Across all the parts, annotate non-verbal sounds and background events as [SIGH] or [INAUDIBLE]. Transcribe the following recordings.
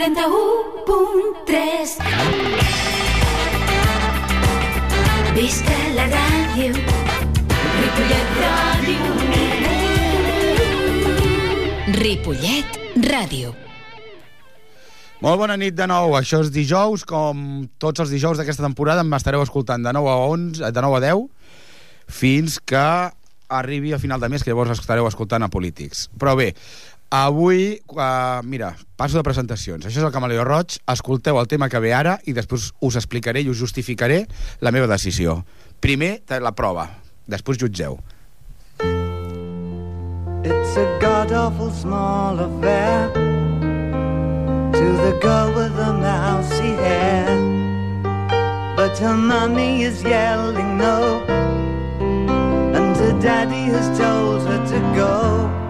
91.3 Visca la ràdio Ripollet Ràdio Ripollet Ràdio. Molt bona nit de nou. Això és dijous, com tots els dijous d'aquesta temporada m'estareu escoltant de 9 a 11, de 9 a 10, fins que arribi a final de mes, que llavors estareu escoltant a Polítics. Però bé, avui, uh, mira, passo de presentacions. Això és el Camaleó Roig. Escolteu el tema que ve ara i després us explicaré i us justificaré la meva decisió. Primer, la prova. Després jutgeu. It's a god awful small affair to the girl with the mousy hair. But her mummy is yelling no, and her daddy has told her to go.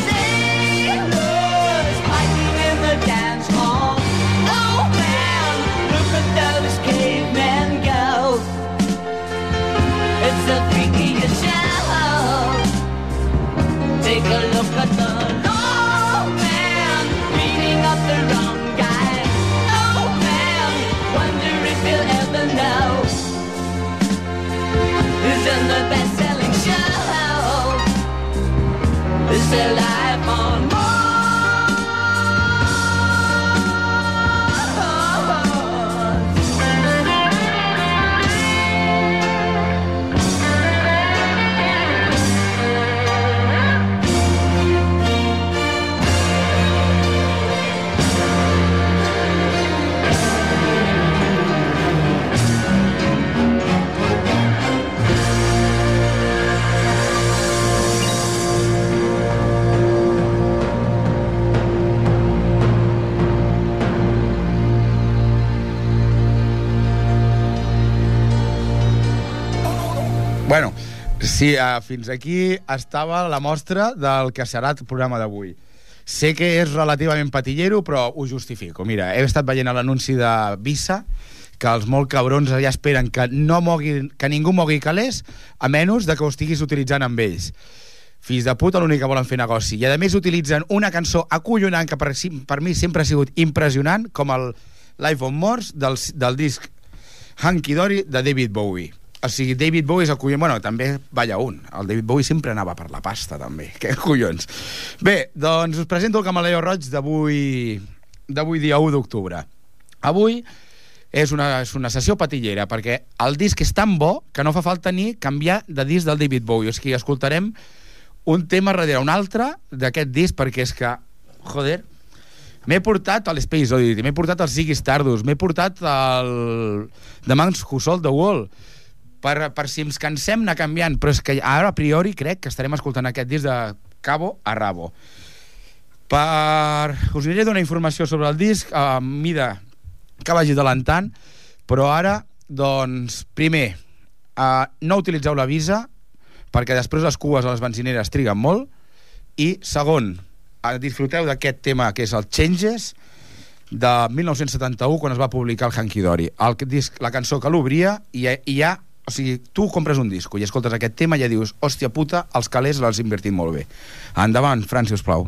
sí, uh, fins aquí estava la mostra del que serà el programa d'avui. Sé que és relativament patillero, però ho justifico. Mira, he estat veient l'anunci de Visa, que els molt cabrons ja esperen que, no mogui, que ningú mogui calés, a menys de que ho estiguis utilitzant amb ells. Fills de puta, l'únic que volen fer negoci. I a més utilitzen una cançó acollonant que per, per mi sempre ha sigut impressionant, com el Life on Mars del, del disc Hanky Dory de David Bowie. O sigui, David Bowie és el collon... Bueno, també balla un. El David Bowie sempre anava per la pasta, també. [LAUGHS] Que collons. Bé, doncs us presento el Camaleo Roig d'avui d'avui dia 1 d'octubre. Avui és una, és una sessió patillera, perquè el disc és tan bo que no fa falta ni canviar de disc del David Bowie. És que escoltarem un tema darrere un altre d'aquest disc, perquè és que, joder, m'he portat a l'Space Oddity, m'he portat al Ziggy Stardust, m'he portat al The Man's Who Sold the Wall, per, per si ens cansem anar canviant, però és que ara a priori crec que estarem escoltant aquest disc de cabo a rabo. Per... Us aniré a donar informació sobre el disc a mida que vagi adelantant, però ara, doncs, primer, uh, no utilitzeu la visa, perquè després les cues a les benzineres triguen molt, i segon, uh, disfruteu d'aquest tema que és el Changes, de 1971, quan es va publicar el Hanky Dory. El disc, la cançó que l'obria, i, i ja o sigui, tu compres un disco i escoltes aquest tema i ja dius, hòstia puta, els calés l'has invertit molt bé. Endavant, Fran, si us plau.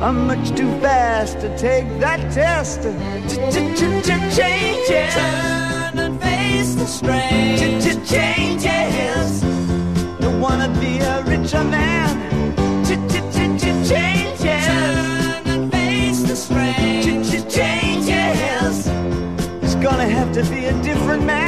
I'm much too fast to take that test. Changes. Turn and face the strain. Changes. Don't wanna be a richer man. Changes. Turn and face the strain. Changes. It's gonna have to be a different man.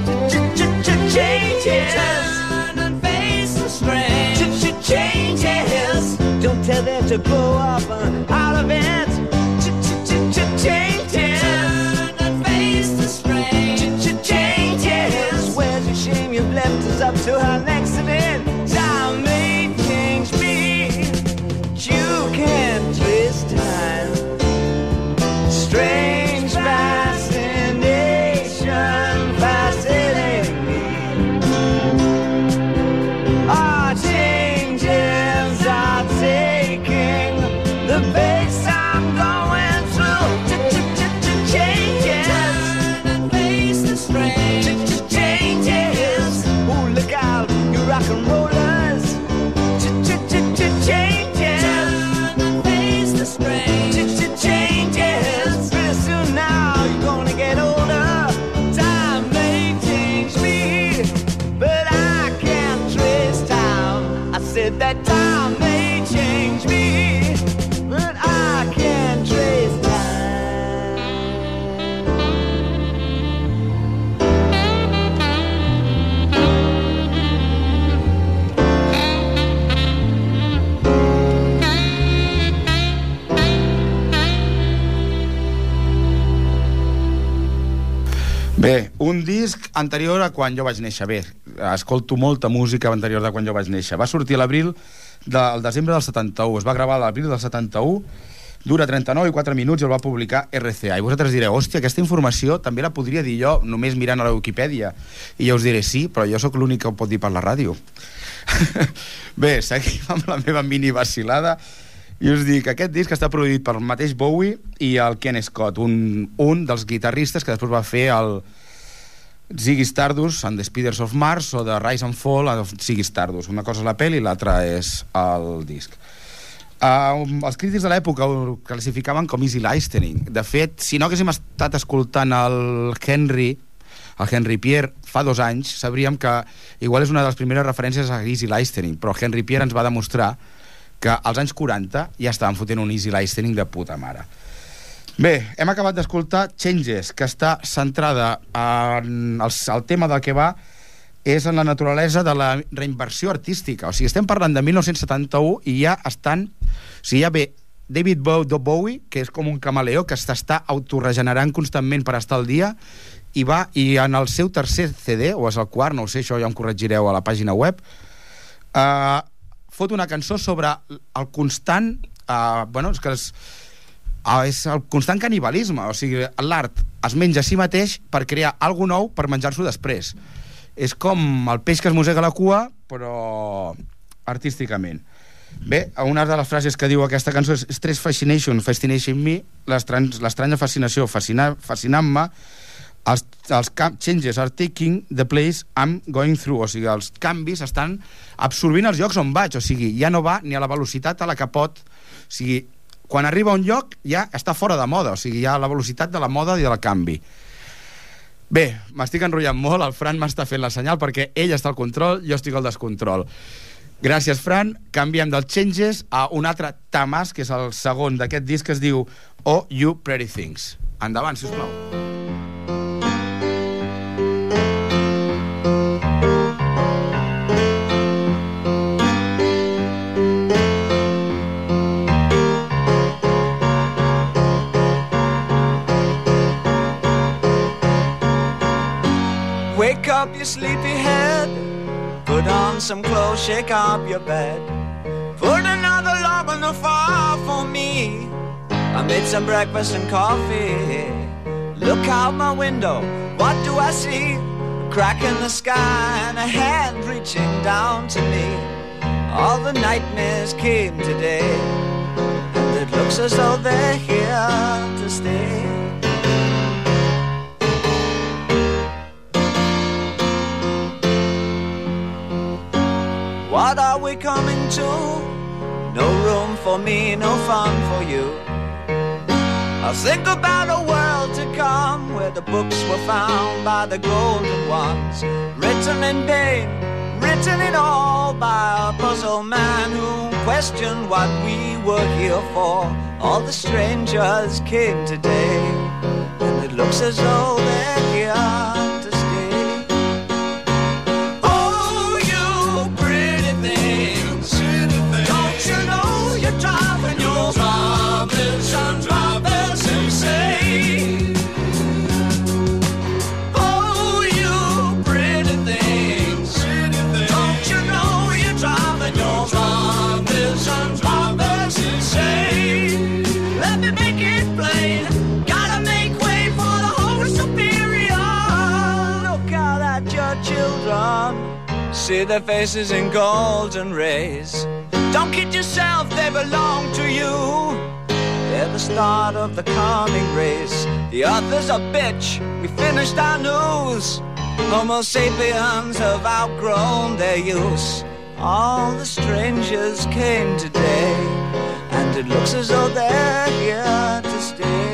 Changes. Turn and face the strain. Changes. Don't tell them to grow up uh, out of it. Un disc anterior a quan jo vaig néixer. Bé, escolto molta música anterior de quan jo vaig néixer. Va sortir a l'abril del desembre del 71. Es va gravar a l'abril del 71, dura 39 i 4 minuts i el va publicar RCA. I vosaltres direu, hòstia, aquesta informació també la podria dir jo només mirant a la Wikipedia. I jo us diré, sí, però jo sóc l'únic que ho pot dir per la ràdio. [LAUGHS] Bé, seguim amb la meva mini vacilada i us dic, aquest disc està produït pel mateix Bowie i el Ken Scott, un, un dels guitarristes que després va fer el, Ziggy Stardust and the Speeders of Mars o The Rise and Fall of Ziggy Stardust. Una cosa és la pel·li i l'altra és el disc. Uh, els crítics de l'època ho classificaven com easy listening. De fet, si no haguéssim estat escoltant el Henry, el Henry Pierre, fa dos anys, sabríem que igual és una de les primeres referències a easy listening, però Henry Pierre ens va demostrar que als anys 40 ja estaven fotent un easy listening de puta mare. Bé, hem acabat d'escoltar Changes, que està centrada en el, el tema del que va és en la naturalesa de la reinversió artística. O sigui, estem parlant de 1971 i ja estan... O sigui, ja ve David Bowie, que és com un camaleó que s'està autorregenerant constantment per estar al dia, i va, i en el seu tercer CD, o és el quart, no ho sé, això ja em corregireu a la pàgina web, eh, fot una cançó sobre el constant... Eh, bueno, és que eh, és el constant canibalisme, o sigui, l'art es menja a si mateix per crear alguna nou per menjar-s'ho després és com el peix que es mossega la cua, però artísticament. Bé, una de les frases que diu aquesta cançó és Stress Fascination, Fascination Me, l'estranya fascinació fascinant-me, fascinant els, els changes are taking the place I'm going through, o sigui, els canvis estan absorbint els llocs on vaig, o sigui, ja no va ni a la velocitat a la que pot, o sigui, quan arriba a un lloc ja està fora de moda, o sigui, ja la velocitat de la moda i del canvi. Bé, m'estic enrotllant molt, el Fran m'està fent la senyal perquè ell està al control, jo estic al descontrol. Gràcies, Fran. Canviem dels Changes a un altre tamàs, que és el segon d'aquest disc, que es diu Oh You Pretty Things. Endavant, si us plau. Up your sleepy head. Put on some clothes, shake up your bed. Put another log on the fire for me. I made some breakfast and coffee. Look out my window, what do I see? A crack in the sky and a hand reaching down to me. All the nightmares came today, and it looks as though they're here to stay. What are we coming to? No room for me, no fun for you. I think about a world to come where the books were found by the golden ones, written in pain, written in all by a puzzle man who questioned what we were here for. All the strangers came today, and it looks as though they're here See their faces in golden rays. Don't kid yourself, they belong to you. They're the start of the coming race. The author's a bitch. We finished our news. Homo sapiens have outgrown their use. All the strangers came today, and it looks as though they're here to stay.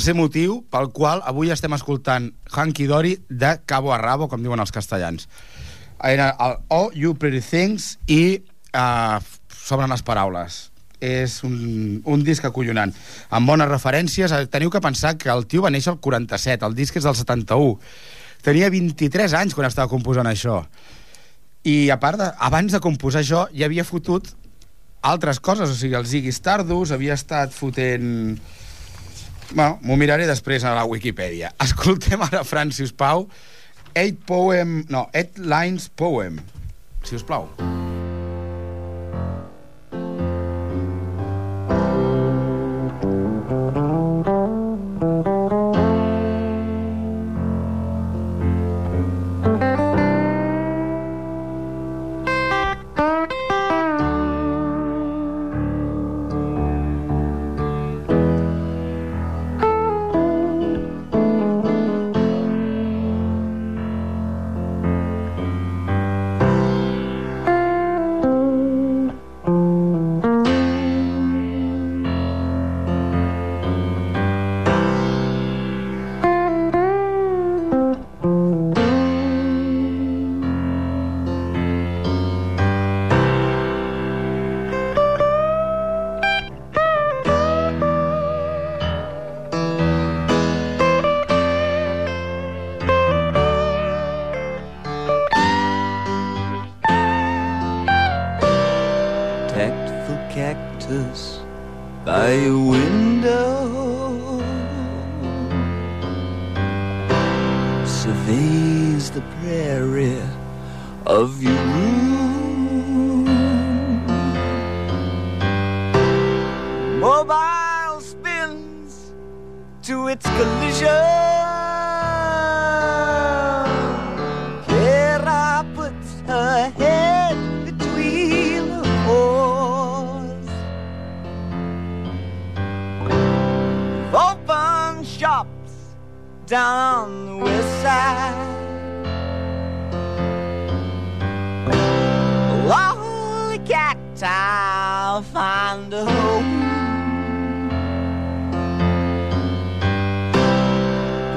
Tercer motiu pel qual avui estem escoltant Hanky Dory de cabo a rabo, com diuen els castellans. Era el Oh, You Pretty Things i uh, s'obren les paraules. És un, un disc acollonant, amb bones referències. Eh, Teniu que pensar que el tio va néixer el 47, el disc és del 71. Tenia 23 anys quan estava composant això. I a part, de, abans de composar això, ja havia fotut altres coses, o sigui, el Ziggy Stardust havia estat fotent... Bueno, m'ho miraré després a la Wikipedia. [LAUGHS] Escoltem ara, Fran, si us plau, Eight Poem... No, Eight Lines Poem, si us plau. tactful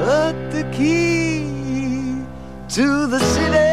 But the key to the city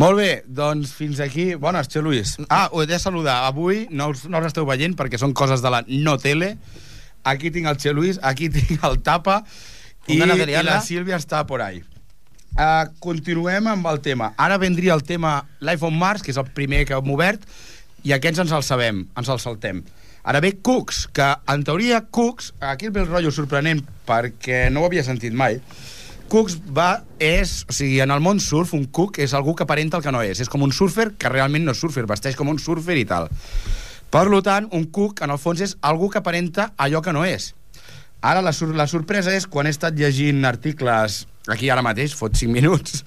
Molt bé, doncs fins aquí. Bones, Txo Luis. Ah, ho he de saludar. Avui no us, no us esteu veient perquè són coses de la no tele. Aquí tinc el Txo Luis, aquí [LAUGHS] tinc el Tapa i, i la Sílvia està por ahí. Uh, continuem amb el tema. Ara vendria el tema Life on Mars, que és el primer que hem obert, i aquests ens el sabem, ens el saltem. Ara ve Cooks, que en teoria Cooks, aquí ve el rotllo sorprenent perquè no ho havia sentit mai, Cooks va, és, o sigui, en el món surf, un cook és algú que aparenta el que no és. És com un surfer que realment no és surfer, vesteix com un surfer i tal. Per tant, un cook, en el fons, és algú que aparenta allò que no és. Ara, la, sur la sorpresa és quan he estat llegint articles aquí ara mateix, fot 5 minuts,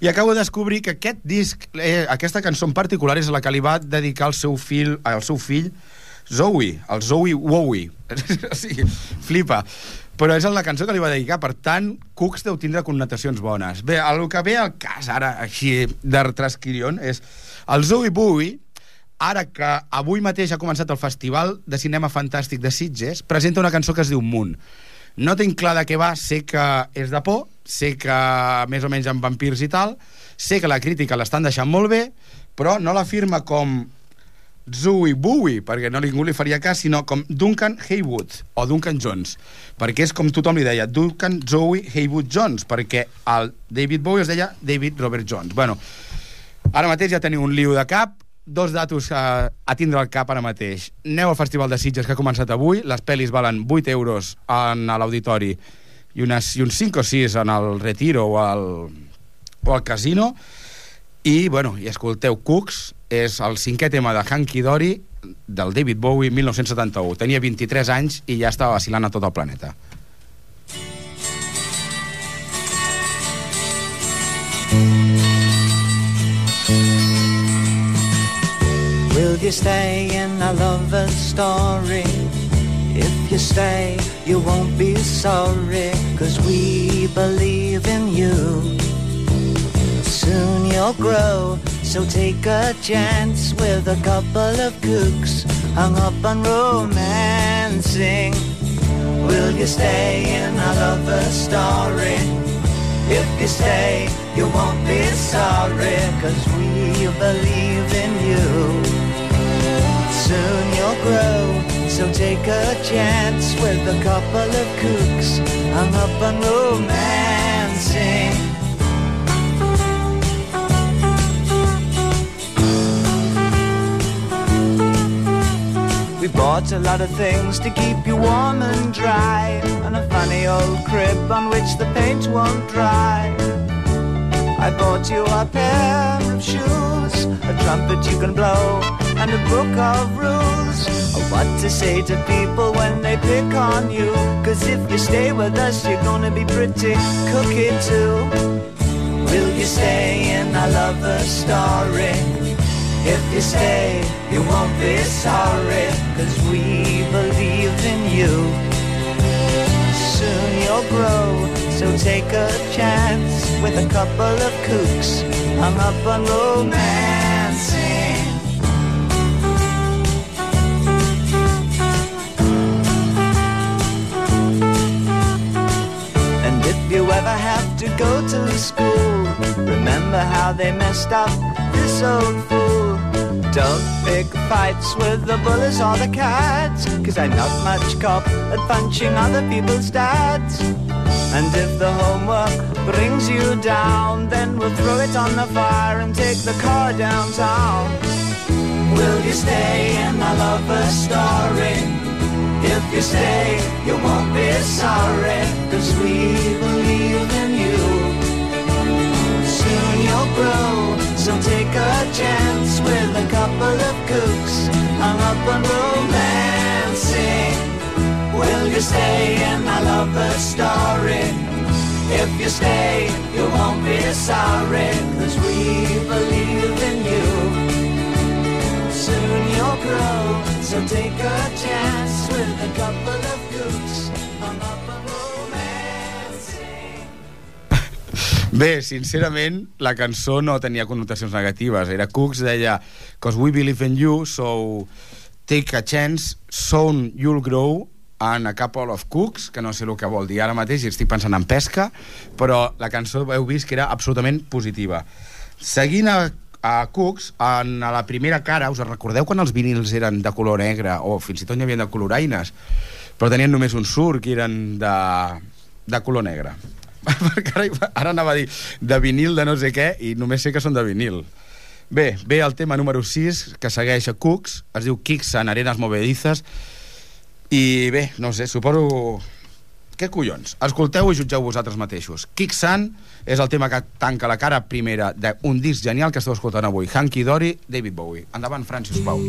i acabo de descobrir que aquest disc, eh, aquesta cançó en particular és la que li va dedicar el seu fill, al seu fill Zoe, el Zoe Wowie. [LAUGHS] o sigui, flipa. Però és la cançó que li va dedicar, per tant, Cooks deu tindre connotacions bones. Bé, el que ve al cas, ara, així, de trasquirion, és el Zoe Bowie, ara que avui mateix ha començat el Festival de Cinema Fantàstic de Sitges, presenta una cançó que es diu Moon. No tinc clar de què va, sé que és de por, sé que més o menys amb vampirs i tal, sé que la crítica l'estan deixant molt bé, però no la firma com Zoe Bowie, perquè no ningú li faria cas, sinó com Duncan Haywood, o Duncan Jones, perquè és com tothom li deia, Duncan Zoe Haywood Jones, perquè el David Bowie es deia David Robert Jones. Bueno, ara mateix ja teniu un liu de cap, dos datos a, a tindre al cap ara mateix. Aneu al Festival de Sitges que ha començat avui, les pel·lis valen 8 euros en l'auditori i, unes, i uns 5 o 6 en el Retiro o al, o al Casino. I, bueno, i escolteu, Cooks és el cinquè tema de Hanky Dory del David Bowie 1971. Tenia 23 anys i ja estava vacilant a tot el planeta. Will you stay in a lover's story? If you stay, you won't be sorry, cause we believe in you. Soon you'll grow, so take a chance with a couple of kooks hung up on romancing. Will you stay in a lover's story? If you stay, you won't be sorry, cause we believe in you. Soon you'll grow, so take a chance with a couple of kooks hung up on romancing. We bought a lot of things to keep you warm and dry, and a funny old crib on which the paint won't dry. I bought you a pair of shoes, a trumpet you can blow, and a book of rules. Of what to say to people when they pick on you. Cause if you stay with us, you're gonna be pretty cookie too. Will you stay in a lover's story? If you stay, you won't be sorry, cause we believe in you. Soon you'll grow, so take a chance with a couple of kooks hung up on romancing. And if you ever have to go to school, remember how they messed up this old fool. Don't pick fights with the bullies or the cats, cause I'm not much cop at punching other people's dads. And if the homework brings you down, then we'll throw it on the fire and take the car downtown. Will you stay in a lover's story? If you stay, you won't be sorry, cause we believe in you. Soon you'll grow, so take a chance with a couple of kooks hung up on romancing. Will you stay in a lover's story? If you stay, you won't be sorry, cause we believe in you. Soon you'll grow, so take a chance with a couple of Bé, sincerament, la cançó no tenia connotacions negatives. Era Cooks, deia Cause we believe in you, so take a chance, soon you'll grow, and a couple of cooks, que no sé el que vol dir ara mateix, i estic pensant en pesca, però la cançó heu vist que era absolutament positiva. Seguint a, a Cooks, en a la primera cara, us recordeu quan els vinils eren de color negre, o fins i tot n'hi havia de coloraines, però tenien només un surc i eren de, de color negre. [LAUGHS] Perquè ara, ara anava a dir de vinil de no sé què i només sé que són de vinil. Bé, ve el tema número 6, que segueix a Cooks, es diu Kicks en arenas movedizas, i bé, no sé, suposo... Què collons? Escolteu i jutgeu vosaltres mateixos. Kicksan és el tema que tanca la cara primera d'un disc genial que esteu escoltant avui. Hanky Dory, David Bowie. Endavant, Fran, sisplau.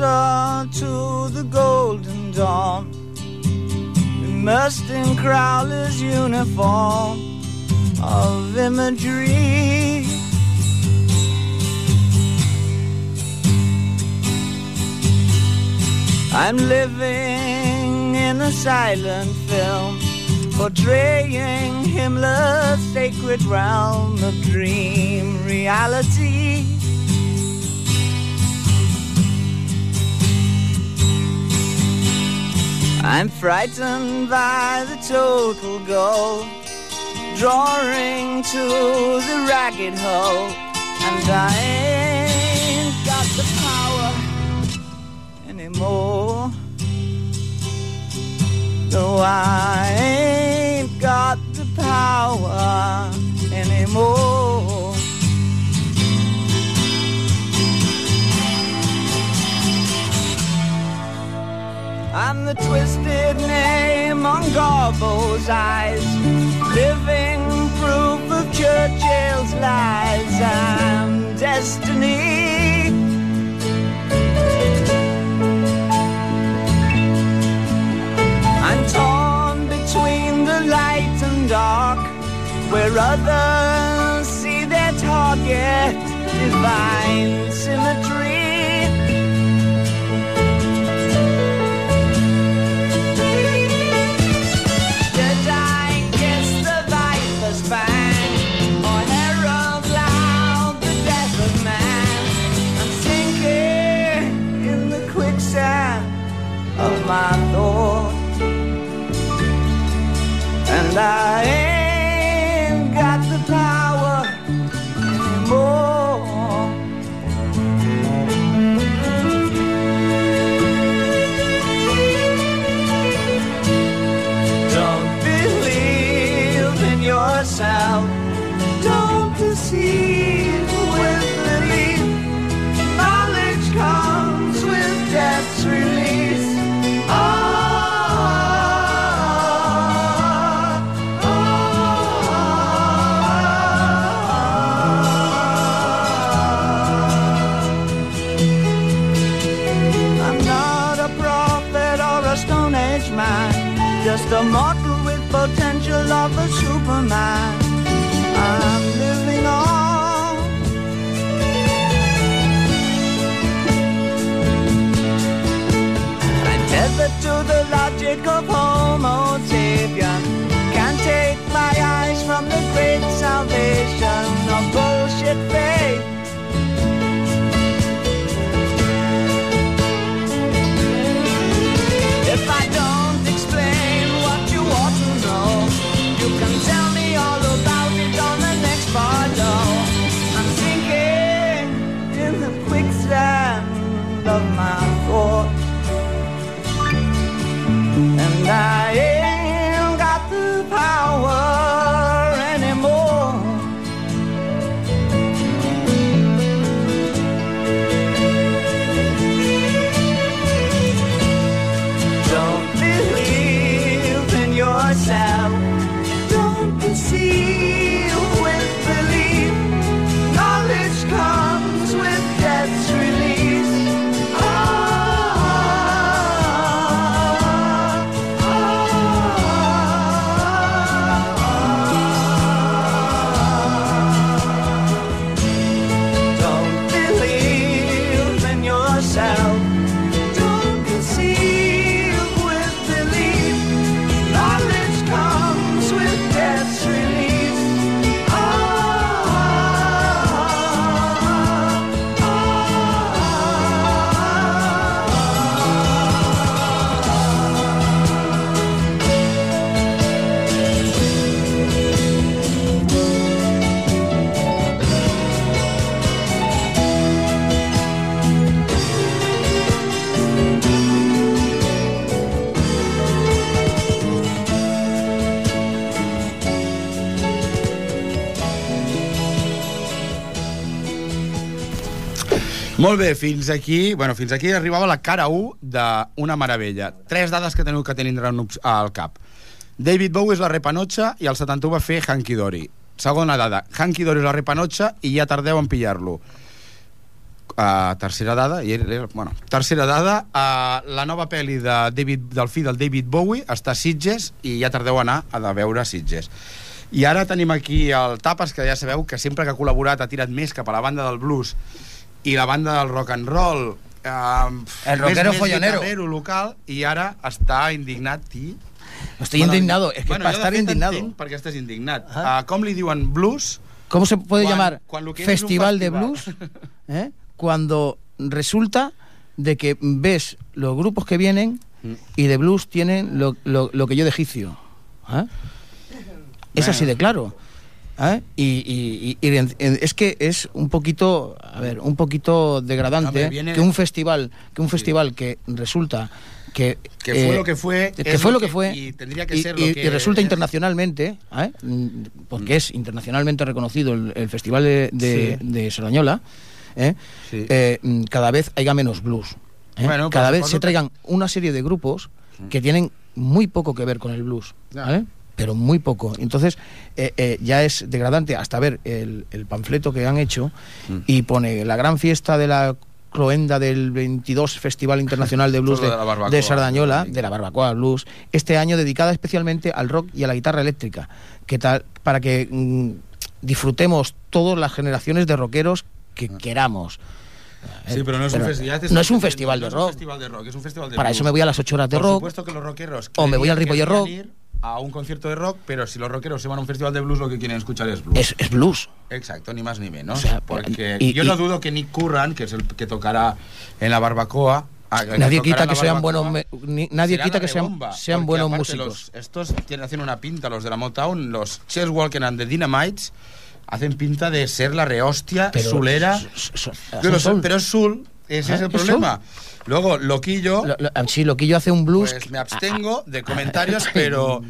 To the golden dawn, immersed in Crowler's uniform of imagery. I'm living in a silent film, portraying Himmler's sacred realm of dream reality. I'm frightened by the total goal, drawing to the ragged hole, and I ain't got the power anymore. No, I ain't got the power anymore. I'm the twisted name on Garbo's eyes, living proof of Churchill's lies. I'm destiny. I'm torn between the light and dark, where others see their target, divine symmetry. I am. Molt bé, fins aquí, bueno, fins aquí arribava la cara 1 d'Una meravella. Tres dades que teniu que tenir al cap. David Bowie és la repanotxa i el 71 va fer Hanky Dory. Segona dada, Hanky Dory és la repanotxa i ja tardeu en pillar-lo. Uh, tercera dada, i, bueno, tercera dada, uh, la nova pel·li de David, del fill del David Bowie està a Sitges i ja tardeu a anar a de veure Sitges. I ara tenim aquí el Tapas, que ja sabeu que sempre que ha col·laborat ha tirat més cap a la banda del blues i la banda del rock and roll uh, El rockero follonero. local i ara està indignat i... Estoy indignado, es que bueno, para estar indignado. entenc Per què estàs indignat. Ah. Uh, com li diuen blues? ¿Cómo se puede llamar festival de blues? ¿eh? Cuando resulta de que ves los grupos que vienen y de blues tienen lo, lo- lo que yo de egipcio. ¿eh? Es Bueno. así de claro. ¿Eh? Y, y- y- y es que es un poquito, a ver, un poquito degradante viene- que un festival, que un festival que resulta que Que fue eh, lo que fue, que fue lo que que- fue y tendría que ser lo que resulta es. internacionalmente, ¿eh? Mm, porque es internacionalmente reconocido el, el festival de, de, Sí. de Sardañola, ¿eh? Sí. Mm, cada vez haya menos blues. Bueno, cada pues, vez por se traigan una serie de grupos que tienen muy poco que ver con el blues. ¿vale? Pero muy poco. Entonces eh, eh, ya es degradante hasta ver el, el panfleto que han hecho Mm. y pone la gran fiesta de la cloenda del 22 Festival Internacional de [LAUGHS] Blues de, de la barbacoa. de Sardañola, de la Barbacoa Blues, este año dedicada especialmente al rock y a la guitarra eléctrica, que tal para que mm, disfrutemos todas las generaciones de rockeros que queramos. Sí, pero no es un, Pero no es festival de es un rock. festival de rock, es un festival de Para blues. eso me voy a las 8 horas de Por rock. supuesto que los rockeros O me voy al Ripollet Rock. ir a un concierto de rock, pero si los rockeros se van a un festival de blues, lo que quieren escuchar es blues. Es, es blues. Exacto, ni más ni menos. O sea, porque y- yo y- no dudo que Nick Curran, que es el que tocará en la barbacoa, Nadie quita que sean buenos me- ni- nadie quita que sean, rebomba, sean buenos músicos. los- estos tienen, hacen una pinta, los de la Motown, los Chess Walker and the Dynamites, hacen pinta de ser la rehostia, Pero- sulera. Pero, soul. pero es Soul, ese Ah, es el es problema. Luego, Loquillo, Lo- lo- sí, lo que yo hace un blues. pues me abstengo de comentarios, [LAUGHS] pero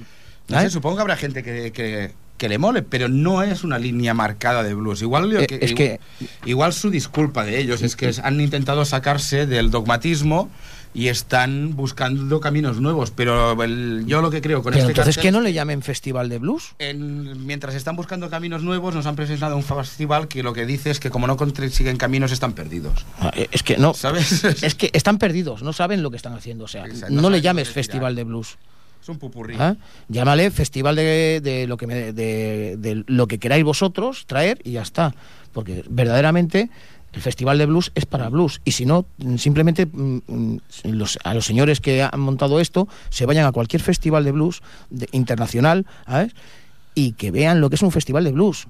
no ¿Eh? sé, supongo que habrá gente que, que- que le mole, pero no es una línea marcada de blues. Igual, Eh, que, es que- igual su disculpa de ellos es que es- han intentado sacarse del dogmatismo y están buscando caminos nuevos, pero el- yo lo que creo con pero este entonces cartel- que no le llamen festival de blues. en- mientras están buscando caminos nuevos, nos han presentado un festival que lo que dice es que como no consiguen caminos, están perdidos. Ah, eh, Es que no. ¿Sabes? [LAUGHS] Es que están perdidos, no saben lo que están haciendo. O sea, Exacto, no, no le llames festival de blues. Es un pupurrí. ¿ah? Llámale festival de, de lo que me- de, de lo que queráis vosotros traer y ya está. Porque verdaderamente el festival de blues es para blues. Y si no, mm, simplemente mm, mm, los- a los señores que han montado esto se vayan a cualquier festival de blues internacional y que vean lo que es un festival de blues.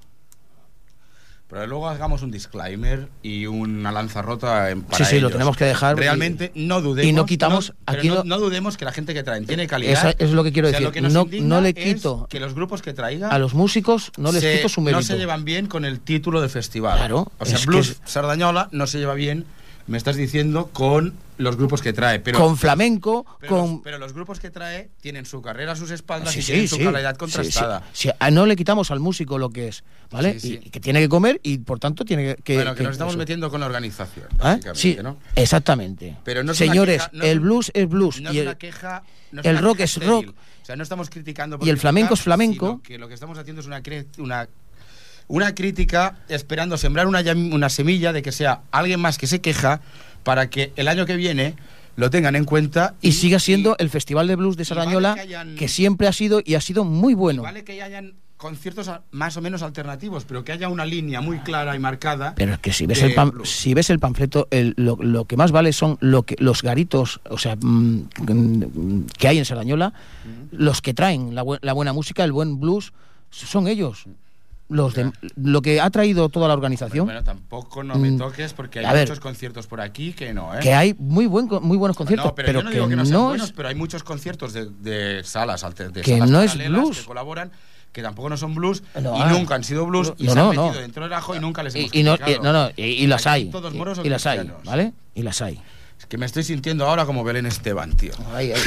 Pero luego hagamos un disclaimer y una lanza rota en, para Sí, sí, lo tenemos que dejar. Realmente no dudemos. Y no quitamos- aquí no, dudemos que la gente que traen tiene calidad. Esa es lo que quiero O sea, decir. lo que nos No- le quito- que los grupos que traiga A los músicos no les se- quito su mérito. no se llevan bien con el título del festival. Claro, O sea, que Blues es- Sardañola no se lleva bien, me estás diciendo, con los grupos que trae. Pero, con flamenco, pero, con... los, pero los grupos que trae tienen su carrera a sus espaldas Sí, y sí, tienen su calidad contrastada. sí. Sí, a- no le quitamos al músico lo que es, ¿vale? Y, que tiene que comer y por tanto tiene que. bueno, que nos estamos eso. metiendo con la organización, básicamente, Sí, ¿no? exactamente. Pero no Señores, queja- no el blues es blues. No y es el- una queja. no es el una rock queja es rock. O sea, no estamos criticando. por Y el flamenco es flamenco. que lo que estamos haciendo es una, una, una crítica esperando sembrar una, una semilla de que sea alguien más que se queja para que el año que viene lo tengan en cuenta y, siga siendo y- el Festival de Blues de y vale Sardañola, que hayan- que siempre ha sido y ha sido muy bueno. vale que hayan conciertos más o menos alternativos, pero que haya una línea muy clara y marcada. Pero es que si ves el blues. si ves el panfleto, el- lo, lo que más vale son lo que, los garitos, o sea, mm, que hay en Sardañola, los que traen la, bu- la buena música, el buen blues, son ellos. Los de, lo que ha traído toda la organización, Bueno, tampoco no me Mm, toques porque hay a ver. muchos conciertos por aquí que no, ¿eh? que hay muy buen muy buenos conciertos, No, pero, pero, yo no que digo que no sean no buenos, es pero hay muchos conciertos de, de salas de Que salas no es blues. que colaboran que tampoco no son blues No, y ah. nunca han sido blues y No, se no, han metido dentro del ajo y nunca les hemos y, y no, y, no, no, y, y las hay, todos moros y, las hay. ¿vale? Y las hay. Es que me estoy sintiendo ahora como Belén Esteban, tío. Ay, ay.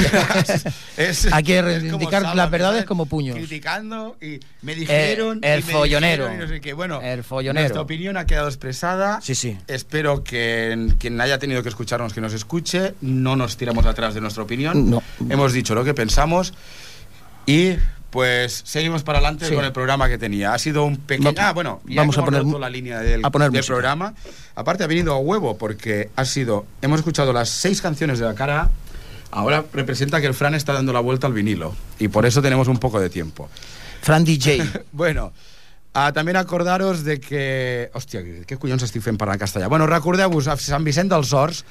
[LAUGHS] Es- Hay que reivindicar las verdades como puños. Criticando y me dijeron. el y me follonero. dijeron y no sé qué. Bueno, El follonero. nuestra opinión ha quedado expresada. Sí, sí. Espero que quien haya tenido que escucharnos que nos escuche. No nos tiramos atrás de nuestra opinión. No. Hemos dicho lo que pensamos y. Pues seguimos para adelante Sí. con el programa que tenía. Ha sido un pequeño. Ah, bueno, ya vamos a poner la línea del, a poner del programa. Aparte, ha venido a huevo porque ha sido. Hemos escuchado las seis canciones de la cara. A. Ahora representa que el Fran está dando la vuelta al vinilo y por eso tenemos un poco de tiempo. Fran DJ. [LAUGHS] Bueno, ah, també acordaros de que... Hòstia, què collons estic fent parlant castellà? Bueno, recordeu-vos, a Sant Vicent dels Horts,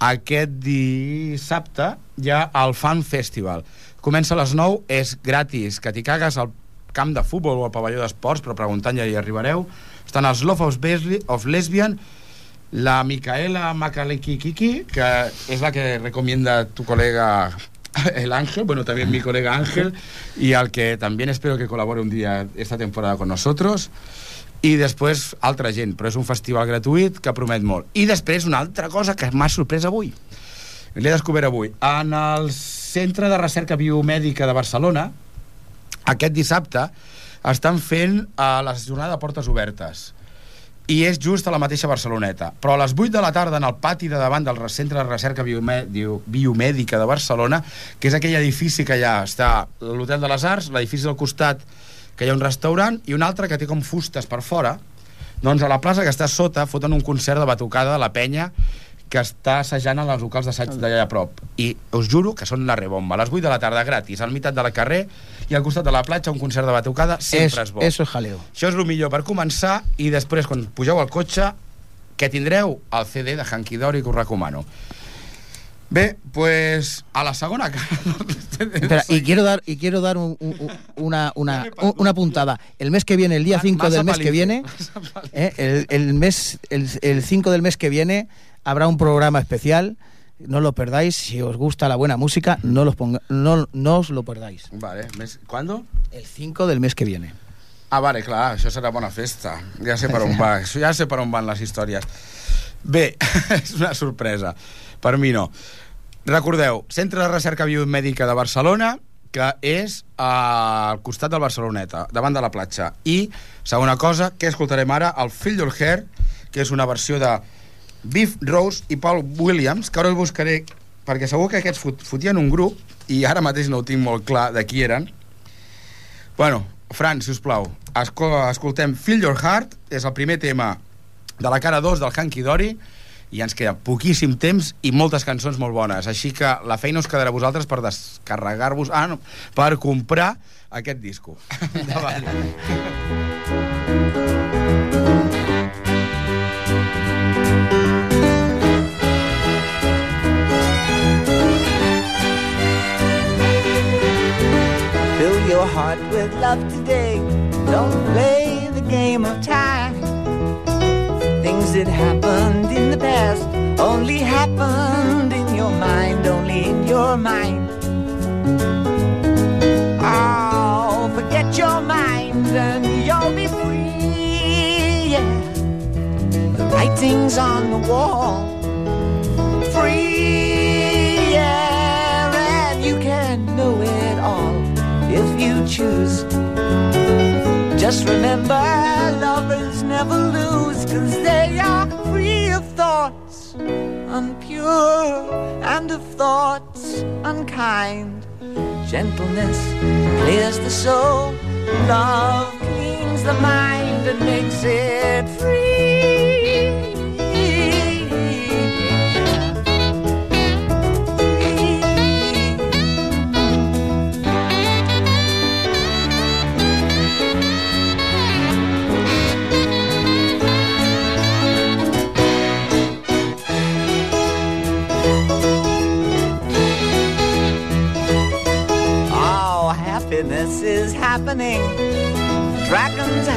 aquest dissabte hi ha el Fan Festival. Comença a les 9, és gratis, que t'hi cagues al camp de futbol o al pavelló d'esports, però preguntant ja hi arribareu. Estan els Love of, Besli, of Lesbian, la Micaela Makaliki Kiki, que és la que recomienda tu col·lega [LAUGHS] el Ángel, bueno, también mi colega Ángel, y al que también espero que colabore un día esta temporada con nosotros. I després altra gent, però és un festival gratuït que promet molt. I després una altra cosa que m'ha sorprès avui. L'he descobert avui. En el Centre de Recerca Biomèdica de Barcelona, aquest dissabte, estan fent uh, la jornada de portes obertes i és just a la mateixa Barceloneta. Però a les 8 de la tarda, en el pati de davant del Centre de Recerca Biomè Bio- Biomèdica de Barcelona, que és aquell edifici que ja està l'Hotel de les Arts, l'edifici del costat, que hi ha un restaurant, i un altre que té com fustes per fora, doncs a la plaça que està sota foten un concert de batucada de la penya que està assajant a les locals d'assaig d'allà a prop. I us juro que són la rebomba. A les 8 de la tarda, gratis, al meitat de la carrer i al costat de la platja, un concert de batucada sempre Es- és bo. eso es jaleo. Això és el millor per començar i després, quan pugeu al cotxe, que tindreu el CD de Hanky Dory que us recomano. Bé, pues a la segona Espera, y quiero dar, y quiero dar un- un- un- una, una, un- una puntada. El mes que viene, el día 5 del mes que viene, [LAUGHS] eh, el, el mes, el, el 5 del mes que viene, habrá un programa especial. No lo perdáis. Si os gusta la buena música, no, los ponga- no, no os lo perdáis. Vale, més... Quando? El 5 del mes que viene. Ah, vale, clar, això serà bona festa. Ja sé per [LAUGHS] on va, això ja sé per on van les històries. Bé, [LAUGHS] és una sorpresa. Per mi no. Recordeu, Centre de Recerca Biomèdica de Barcelona, que és al costat del Barceloneta, davant de la platja. I, segona cosa, que escoltarem ara? El Feel Your Hair, que és una versió de Beef Rose i Paul Williams, que ara el buscaré, perquè segur que aquests fot fotien un grup, i ara mateix no ho tinc molt clar de qui eren, Bueno, Fran, si us plau, esco escoltem Feel Your Heart, és el primer tema de la cara 2 del Hanky Dory, i ens queda poquíssim temps i moltes cançons molt bones. Així que la feina us quedarà a vosaltres per descarregar-vos... Ah, no, per comprar aquest disco. [LAUGHS] Endavant. Heart with love today. Don't play the game of time. Things that happened in the past only happened in your mind, only in your mind. Oh, forget your mind and you'll be free. Yeah. The writing's on the wall. Free, choose. Just remember, lovers never lose, cause they are free of thoughts unpure and of thoughts unkind. Gentleness clears the soul, love cleans the mind and makes it free.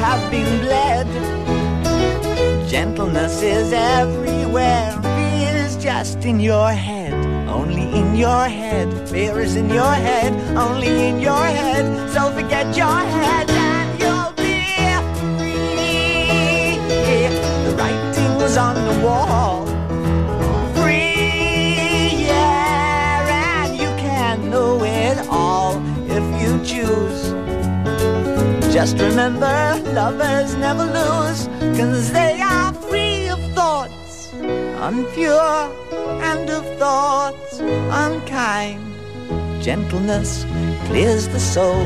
Have been bled. Gentleness is everywhere. Fear is just in your head, only in your head. Fear is in your head, only in your head. So forget your head Just remember, lovers never lose, cause they are free of thoughts unpure and of thoughts unkind. Gentleness clears the soul,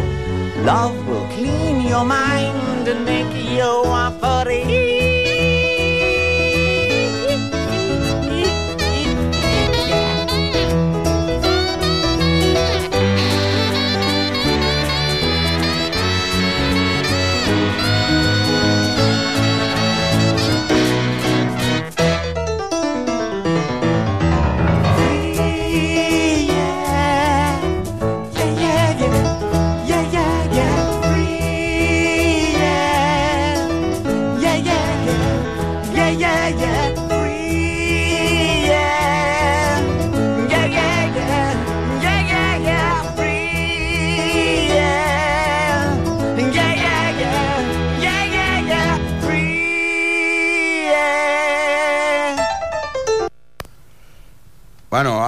love will clean your mind and make you a free.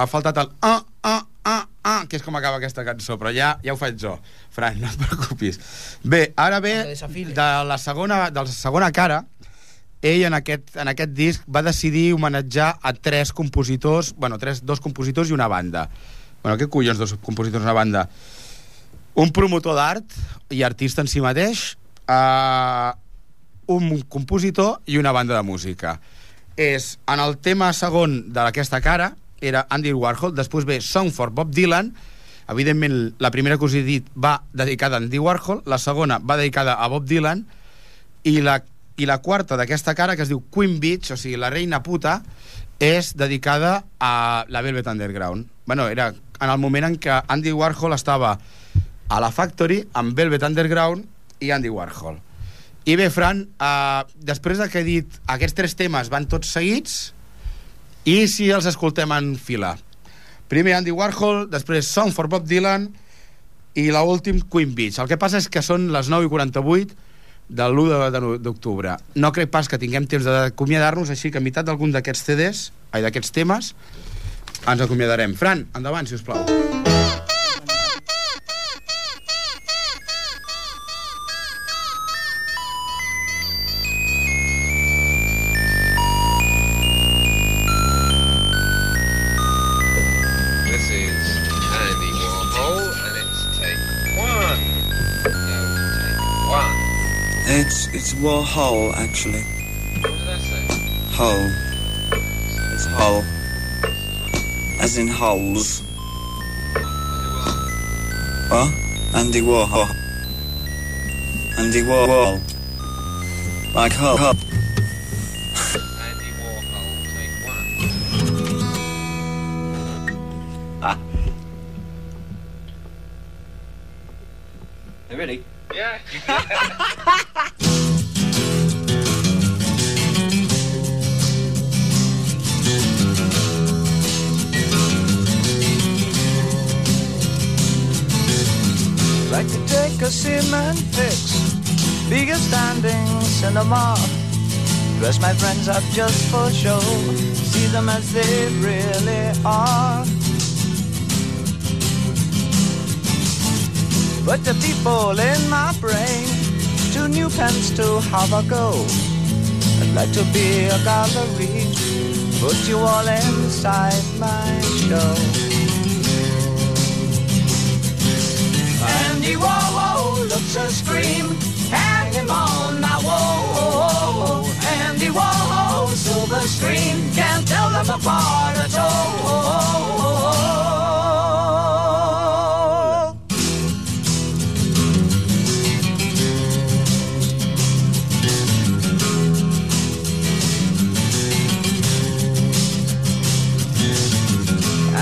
Ha faltat el ah, ah, ah, ah, que és com acaba aquesta cançó, però ja ja ho faig jo. Fran, no et preocupis. Bé, ara ve de la segona, de la segona cara, ell en aquest, en aquest disc va decidir homenatjar a tres compositors, bueno, tres, dos compositors i una banda. Bueno, què collons, dos compositors i una banda? Un promotor d'art i artista en si mateix, uh, un compositor i una banda de música. És, en el tema segon d'aquesta cara, era Andy Warhol, després ve Song for Bob Dylan, evidentment la primera que us he dit va dedicada a Andy Warhol, la segona va dedicada a Bob Dylan, i la, i la quarta d'aquesta cara, que es diu Queen Beach, o sigui, la reina puta, és dedicada a la Velvet Underground. Bueno, era en el moment en què Andy Warhol estava a la Factory amb Velvet Underground i Andy Warhol. I bé, Fran, eh, després de que he dit aquests tres temes van tots seguits, i si els escoltem en fila? Primer Andy Warhol, després Song for Bob Dylan i l'últim Queen Beach. El que passa és que són les 9 i 48 de l'1 de- d'octubre. No crec pas que tinguem temps d'acomiadar-nos, així que a meitat d'algun d'aquests CDs, ai, d'aquests temes, ens acomiadarem. Fran, endavant, si us plau. This It's Warhol actually. What did I say? Hole. It's Hull. As in holes. What? Andy Warhol. Andy Warhol. Like Hull. Them as they really are. But the people in my brain, two new pens to have a go. I'd like to be a gallery, put you all inside my show. Andy Warhol looks a scream, hang him on my wall. Andy Warhol, silver screen, can't tell them apart at all.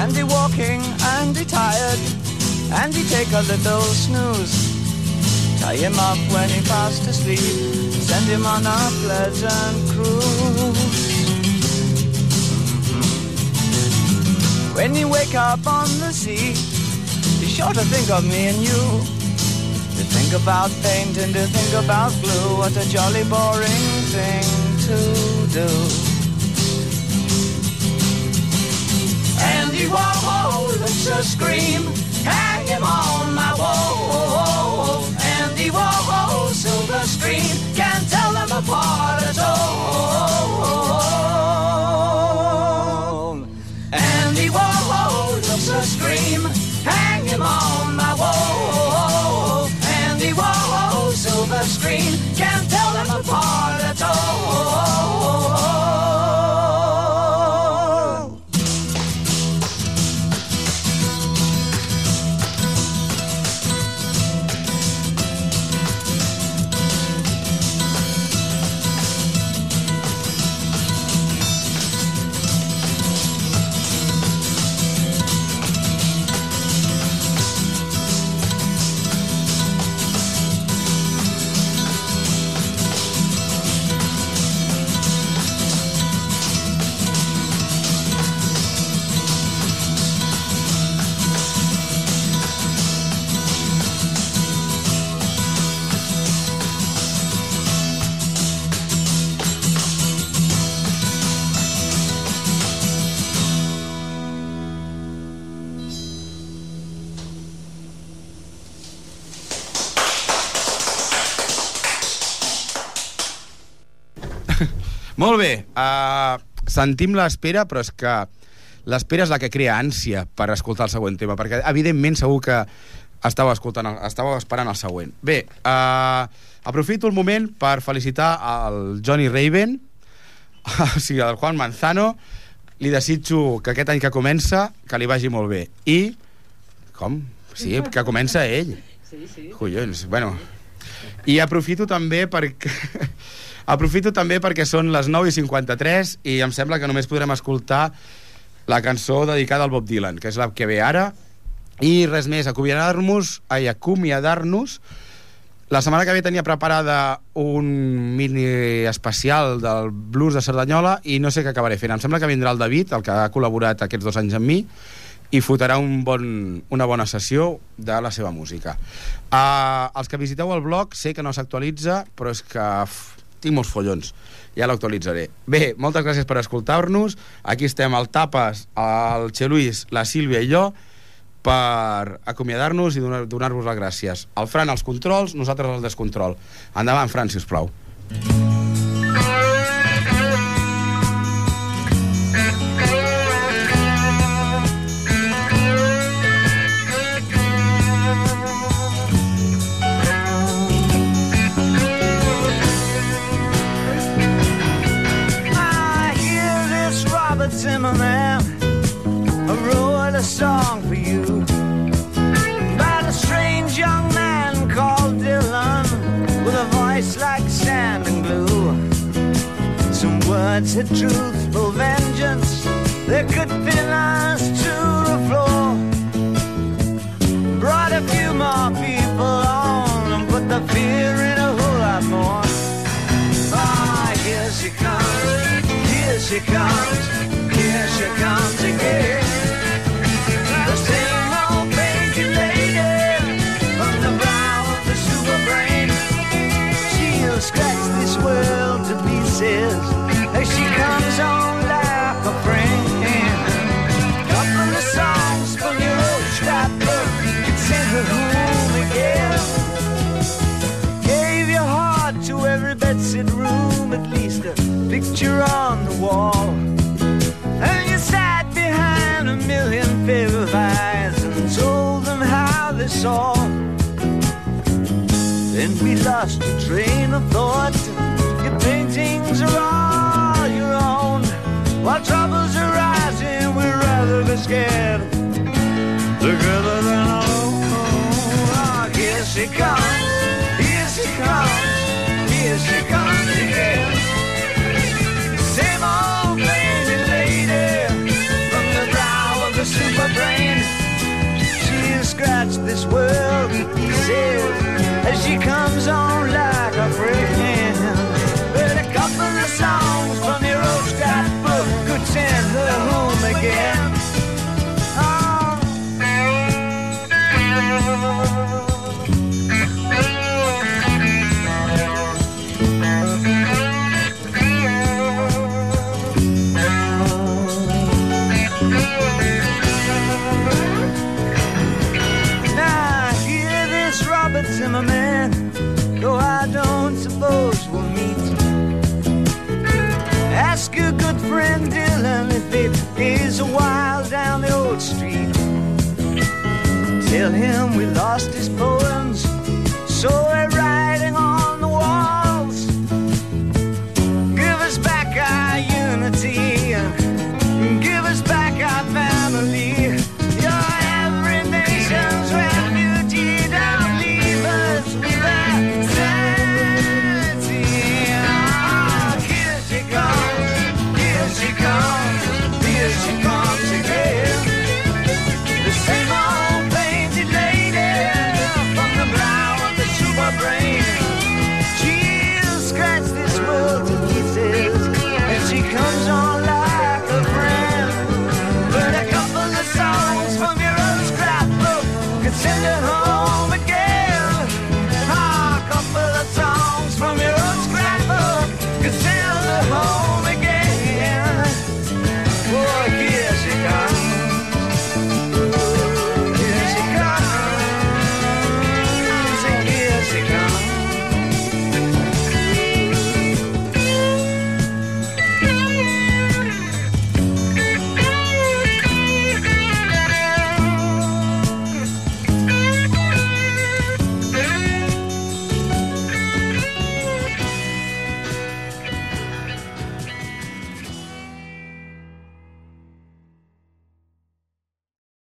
Andy walking, Andy tired, Andy take a little snooze. Tie him up when he fast asleep, send him on a pleasant cruise. When you wake up on the sea, be sure to think of me and you. To think about paint and to think about glue, what a jolly boring thing to do. Andy Warhol looks a scream. Hang him on my wall. Screen. Can't tell them apart at all. Andy Warhol looks a scream. Hang him on Molt bé, uh, sentim l'espera, però és que l'espera és la que crea ànsia per escoltar el següent tema, perquè evidentment segur que estàveu, escoltant, el- estàveu esperant el següent. Bé, uh, aprofito el moment per felicitar el Johnny Raven, [LAUGHS] o sigui, el Juan Manzano, li desitjo que aquest any que comença, que li vagi molt bé. I, com? Sí, que comença ell. Sí, sí. Collons, bueno. I aprofito també perquè... aprofito també perquè són les 9 i 53 i em sembla que només podrem escoltar la cançó dedicada al Bob Dylan, que és la que ve ara. I res més, acomiadar-nos, ai, acomiadar-nos. La setmana que ve tenia preparada un mini especial del blues de Cerdanyola i no sé què acabaré fent. Em sembla que vindrà el David, el que ha col·laborat aquests dos anys amb mi, i fotrà un bon, una bona sessió de la seva música. Uh, els que visiteu el blog sé que no s'actualitza, però és que tinc molts follons. Ja l'actualitzaré. Bé, moltes gràcies per escoltar-nos. Aquí estem al Tapes, el Che Luis, la Sílvia i jo, per acomiadar-nos i donar- donar-vos les gràcies. El Fran als controls, nosaltres al descontrol. Endavant, Fran, si us plau. Words had truthful vengeance that could pin us to the floor Brought a few more people on And put the fear in a whole lot more Ah, here she comes, here she comes, here she comes again. The same old lady from the brow of the. She'll scratch this world to pieces picture on the wall. And you sat behind a million pair of eyes and told them how they saw. Then we lost the train of thought. Your paintings are all your own. While troubles are rising, we'd rather be scared together than alone. Ah, here she comes, here she comes, this world to pieces as she comes on like a friend. But a couple of songs from your old scrapbook could send her home again. Friend Dylan if it is a while down the old street. Tell him we lost his poems, so